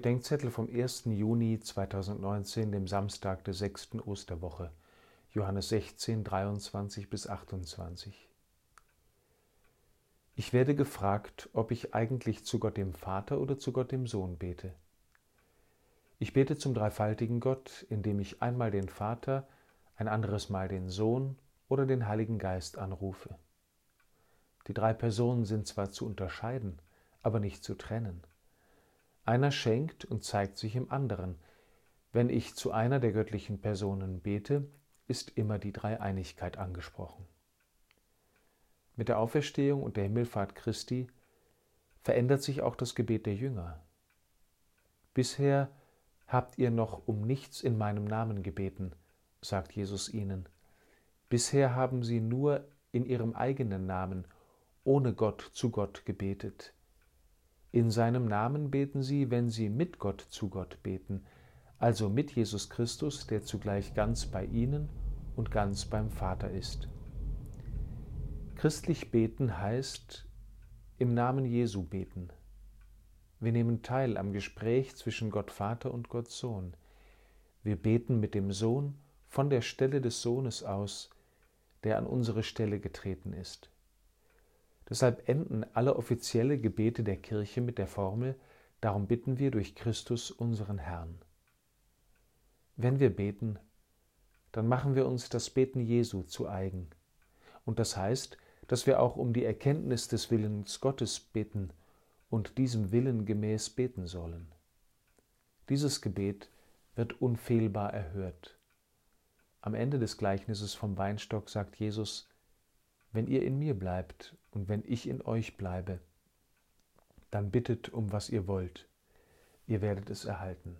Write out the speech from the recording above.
Denkzettel vom 1. Juni 2019, dem Samstag der sechsten Osterwoche, Johannes 16, 23 bis 28. Ich werde gefragt, ob ich eigentlich zu Gott dem Vater oder zu Gott dem Sohn bete. Ich bete zum dreifaltigen Gott, indem ich einmal den Vater, ein anderes Mal den Sohn oder den Heiligen Geist anrufe. Die drei Personen sind zwar zu unterscheiden, aber nicht zu trennen. Einer schenkt und zeigt sich im anderen. Wenn ich zu einer der göttlichen Personen bete, ist immer die Dreieinigkeit angesprochen. Mit der Auferstehung und der Himmelfahrt Christi verändert sich auch das Gebet der Jünger. Bisher habt ihr noch um nichts in meinem Namen gebeten, sagt Jesus ihnen. Bisher haben sie nur in ihrem eigenen Namen, ohne Gott zu Gott gebetet. In seinem Namen beten sie, wenn sie mit Gott zu Gott beten, also mit Jesus Christus, der zugleich ganz bei ihnen und ganz beim Vater ist. Christlich beten heißt im Namen Jesu beten. Wir nehmen teil am Gespräch zwischen Gott Vater und Gott Sohn. Wir beten mit dem Sohn von der Stelle des Sohnes aus, der an unsere Stelle getreten ist. Deshalb enden alle offizielle Gebete der Kirche mit der Formel Darum bitten wir durch Christus unseren Herrn. Wenn wir beten, dann machen wir uns das Beten Jesu zu eigen. Und das heißt, dass wir auch um die Erkenntnis des Willens Gottes bitten und diesem Willen gemäß beten sollen. Dieses Gebet wird unfehlbar erhört. Am Ende des Gleichnisses vom Weinstock sagt Jesus, wenn ihr in mir bleibt und wenn ich in euch bleibe, dann bittet um was ihr wollt, ihr werdet es erhalten.